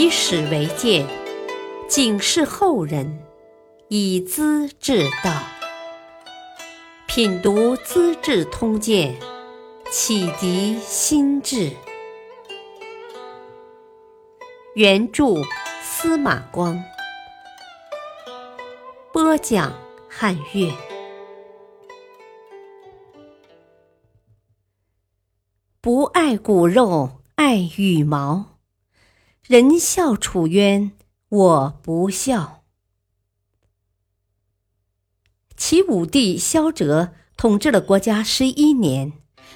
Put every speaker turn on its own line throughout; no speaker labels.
以史为鉴，警示后人，以资治道。品读《资治通鉴》，启迪心智。原著司马光，播讲汉乐。不爱骨肉，爱羽毛。人笑楚渊，我不笑。齐武帝萧哲统治了国家十一年，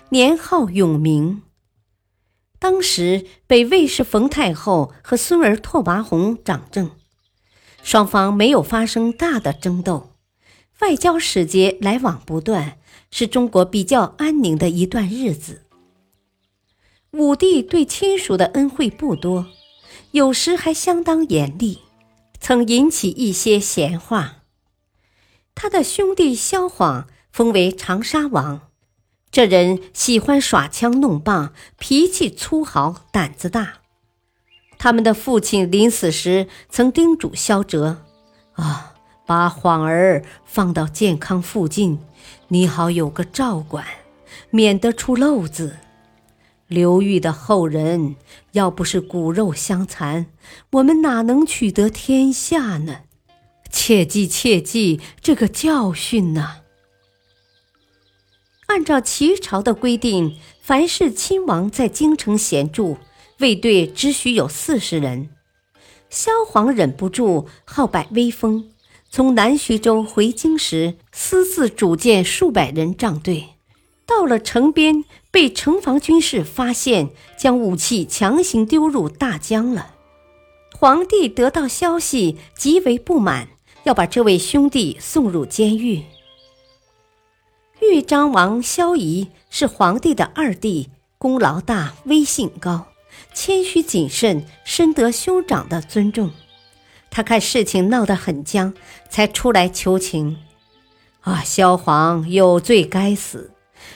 年号永明。当时北魏是冯太后和孙儿拓跋宏掌政，双方没有发生大的争斗，外交使节来往不断，是中国比较安宁的一段日子。武帝对亲属的恩惠不多。有时还相当严厉，曾引起一些闲话。他的兄弟萧晃封为长沙王，这人喜欢耍枪弄棒，脾气粗豪，胆子大。他们的父亲临死时曾叮嘱萧哲：“啊，把晃儿放到健康附近，你好有个照管，免得出漏子。”刘裕的后人要不是骨肉相残，我们哪能取得天下呢？切记切记这个教训呐！按照齐朝的规定，凡是亲王在京城闲住，卫队只许有四十人。萧煌忍不住好摆威风，从南徐州回京时，私自组建数百人仗队。到了城边，被城防军士发现，将武器强行丢入大江了。皇帝得到消息，极为不满，要把这位兄弟送入监狱。豫章王萧仪是皇帝的二弟，功劳大，威信高，谦虚谨慎，深得兄长的尊重。他看事情闹得很僵，才出来求情。啊，萧皇有罪该死。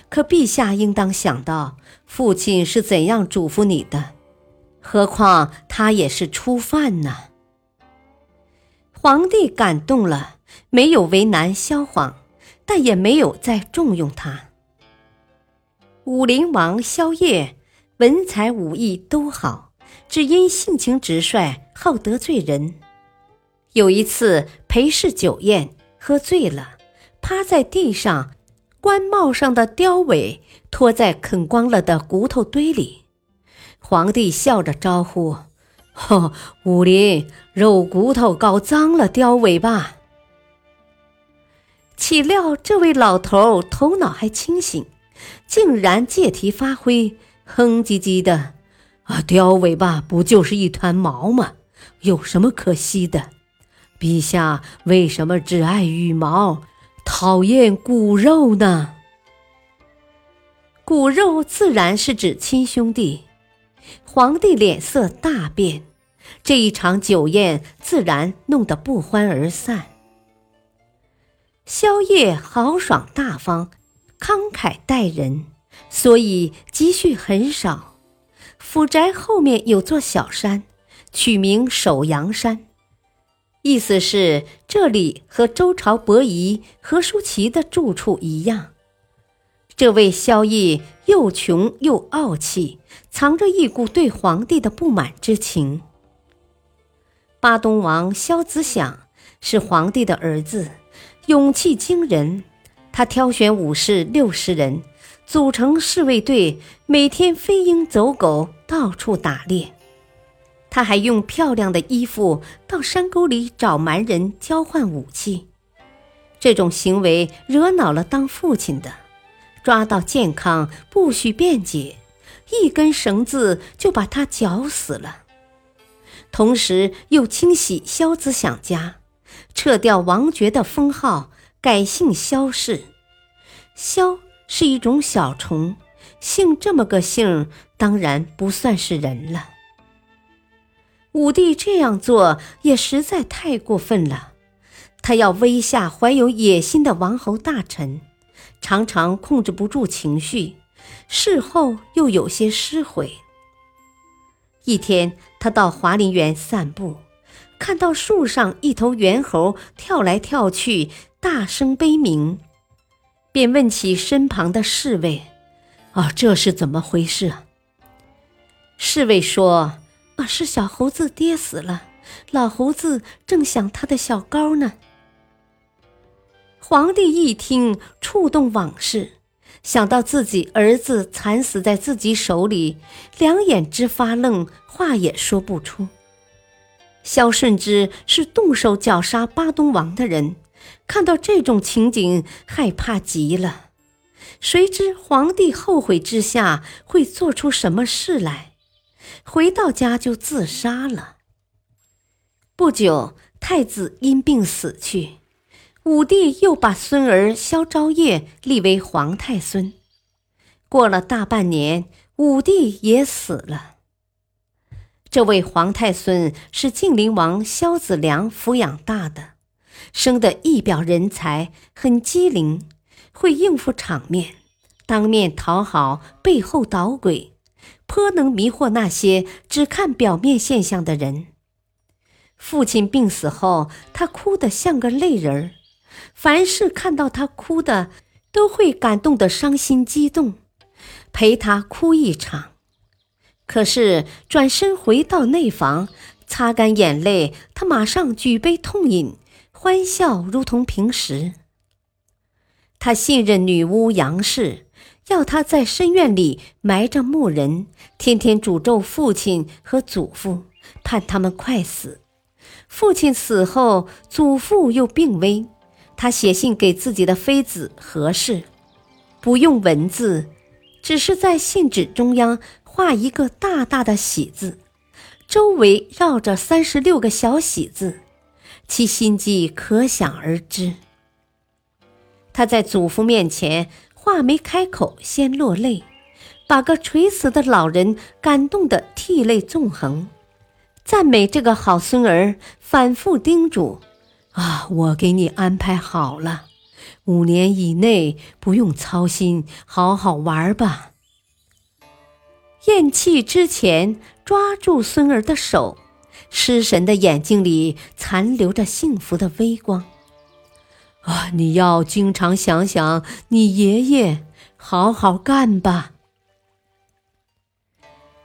可陛下应当想到，父亲是怎样嘱咐你的，何况他也是初犯呢。皇帝感动了，没有为难萧晃，但也没有再重用他。武陵王萧邺，文才武艺都好，只因性情直率，好得罪人。有一次陪侍酒宴，喝醉了，趴在地上。官帽上的貂尾拖在啃光了的骨头堆里，皇帝笑着招呼：“呵，武林肉骨头搞脏了貂尾巴。”岂料这位老头头脑还清醒，竟然借题发挥，哼唧唧的：“啊，貂尾巴不就是一团毛吗？有什么可惜的？陛下为什么只爱羽毛？”讨厌骨肉呢？骨肉自然是指亲兄弟。皇帝脸色大变，这一场酒宴自然弄得不欢而散。萧夜豪爽大方，慷慨待人，所以积蓄很少。府宅后面有座小山，取名首阳山。意思是，这里和周朝伯夷、何叔齐的住处一样。这位萧绎又穷又傲气，藏着一股对皇帝的不满之情。巴东王萧子响是皇帝的儿子，勇气惊人。他挑选武士六十人，组成侍卫队，每天飞鹰走狗，到处打猎。他还用漂亮的衣服到山沟里找蛮人交换武器，这种行为惹恼了当父亲的，抓到健康不许辩解，一根绳子就把他绞死了。同时又清洗萧子响家，撤掉王爵的封号，改姓萧氏。萧是一种小虫，姓这么个姓，当然不算是人了。武帝这样做也实在太过分了，他要威吓怀有野心的王侯大臣，常常控制不住情绪，事后又有些失悔。一天，他到华林园散步，看到树上一头猿猴跳来跳去，大声悲鸣，便问起身旁的侍卫：“啊，这是怎么回事？”侍卫说：“啊，是小猴子跌死了，老猴子正想他的小高呢。”皇帝一听，触动往事。想到自己儿子惨死在自己手里，两眼直发愣，话也说不出。萧顺之是动手绞杀巴东王的人，看到这种情景，害怕极了。谁知皇帝后悔之下会做出什么事来？回到家就自杀了。不久，太子因病死去。武帝又把孙儿萧昭业立为皇太孙。过了大半年，武帝也死了。这位皇太孙是晋灵王萧子良抚养大的，生得一表人才，很机灵，会应付场面，当面讨好，背后捣鬼，颇能迷惑那些只看表面现象的人。父亲病死后，他哭得像个泪人儿。凡是看到他哭的，都会感动得伤心激动，陪他哭一场。可是转身回到内房，擦干眼泪，他马上举杯痛饮，欢笑如同平时。他信任女巫杨氏，要他在深院里埋着木人，天天诅咒父亲和祖父，盼他们快死。父亲死后，祖父又病危。他写信给自己的妃子何氏，不用文字，只是在信纸中央画一个大大的喜字，周围绕着三十六个小喜字，其心计可想而知。他在祖父面前话没开口，先落泪，把个垂死的老人感动得涕泪纵横，赞美这个好孙儿，反复叮嘱。啊，我给你安排好了，五年以内不用操心，好好玩吧。咽气之前，抓住孙儿的手，失神的眼睛里残留着幸福的微光。啊，你要经常想想你爷爷，好好干吧。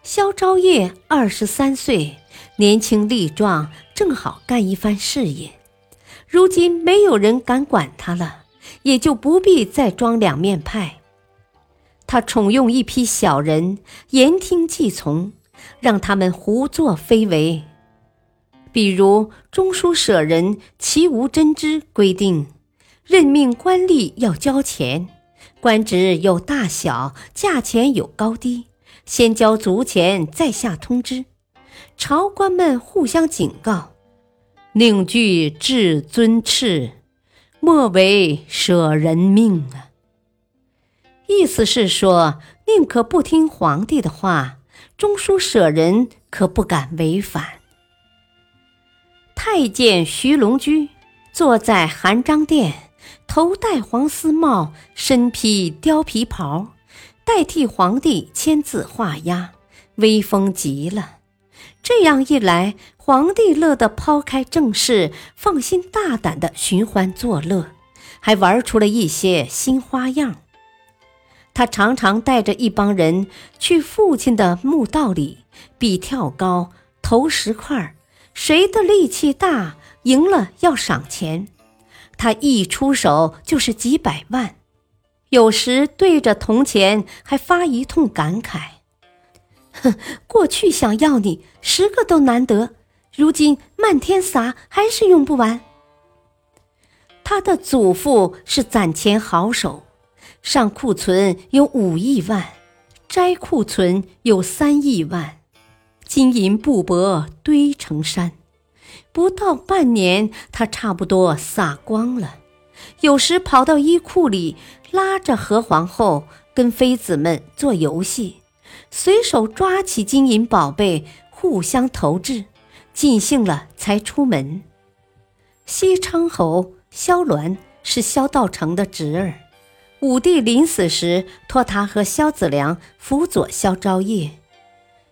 萧昭业二十三岁，年轻力壮，正好干一番事业。如今没有人敢管他了，也就不必再装两面派。他宠用一批小人，言听计从，让他们胡作非为。比如中书舍人齐无真之规定，任命官吏要交钱，官职有大小，价钱有高低，先交足钱，再下通知。朝官们互相警告。宁惧至尊敕，莫为舍人命啊！意思是说，宁可不听皇帝的话，中书舍人可不敢违反。太监徐龙驹坐在含章殿，头戴黄丝帽，身披貂皮袍，代替皇帝签字画押，威风极了。这样一来，皇帝乐得抛开政事，放心大胆的寻欢作乐，还玩出了一些新花样。他常常带着一帮人去父亲的墓道里比跳高、投石块，谁的力气大，赢了要赏钱。他一出手就是几百万，有时对着铜钱还发一通感慨。哼，过去想要你十个都难得，如今漫天撒还是用不完。他的祖父是攒钱好手，上库存有五亿万，摘库存有三亿万，金银布帛堆成山，不到半年，他差不多撒光了。有时跑到衣库里，拉着何皇后跟妃子们做游戏。随手抓起金银宝贝，互相投掷，尽兴了才出门。西昌侯萧鸾是萧道成的侄儿，武帝临死时托他和萧子良辅佐萧昭业。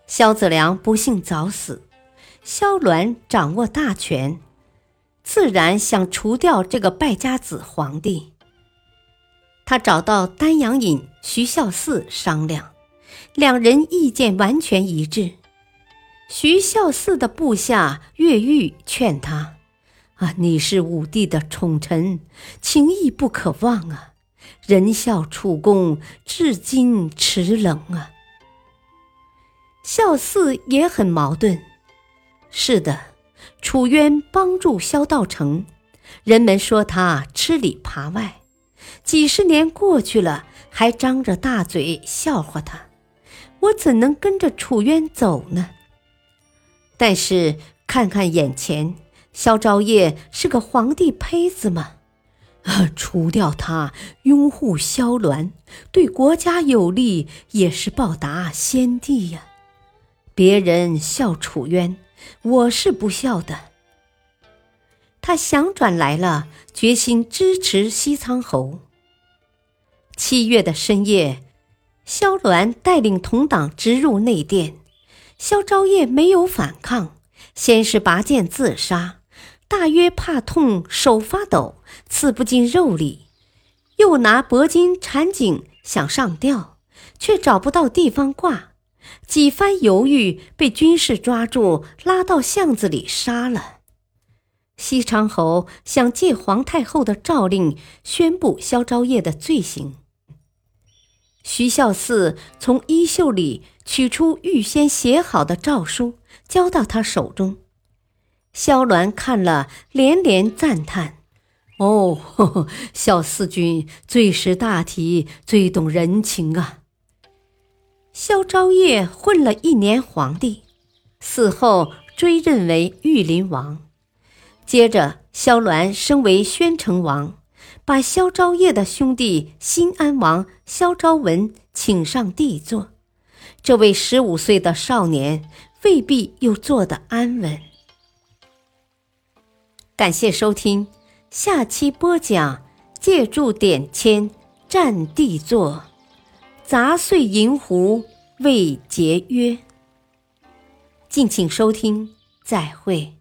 萧子良不幸早死，萧鸾掌握大权，自然想除掉这个败家子皇帝。他找到丹阳尹徐孝嗣商量，两人意见完全一致。徐孝嗣的部下岳玉劝他：“啊，你是武帝的宠臣，情义不可忘啊！仁孝楚公至今持冷啊。”孝嗣也很矛盾。是的，楚渊帮助萧道成，人们说他吃里扒外，几十年过去了，还张着大嘴笑话他，我怎能跟着楚渊走呢？但是看看眼前，萧昭业是个皇帝胚子吗？啊，除掉他，拥护萧鸾，对国家有利，也是报答先帝呀。别人笑楚渊，我是不孝的。他想转来了，决心支持西仓侯。七月的深夜，萧鸾带领同党直入内殿。萧昭业没有反抗，先是拔剑自杀，大约怕痛，手发抖，刺不进肉里；又拿铂金缠颈想上吊，却找不到地方挂，几番犹豫，被军士抓住，拉到巷子里杀了。西昌侯想借皇太后的诏令宣布萧昭业的罪行。徐孝嗣从衣袖里取出预先写好的诏书，交到他手中。萧鸾看了，连连赞叹：“哦，呵呵萧四君最识大体，最懂人情啊！”萧昭业混了一年皇帝，死后追认为玉林王。接着，萧鸾升为宣城王。把萧昭业的兄弟新安王萧昭文请上帝座，这位十五岁的少年未必又坐得安稳。感谢收听，下期播讲借助点签占帝座，砸碎银壶为节约。敬请收听，再会。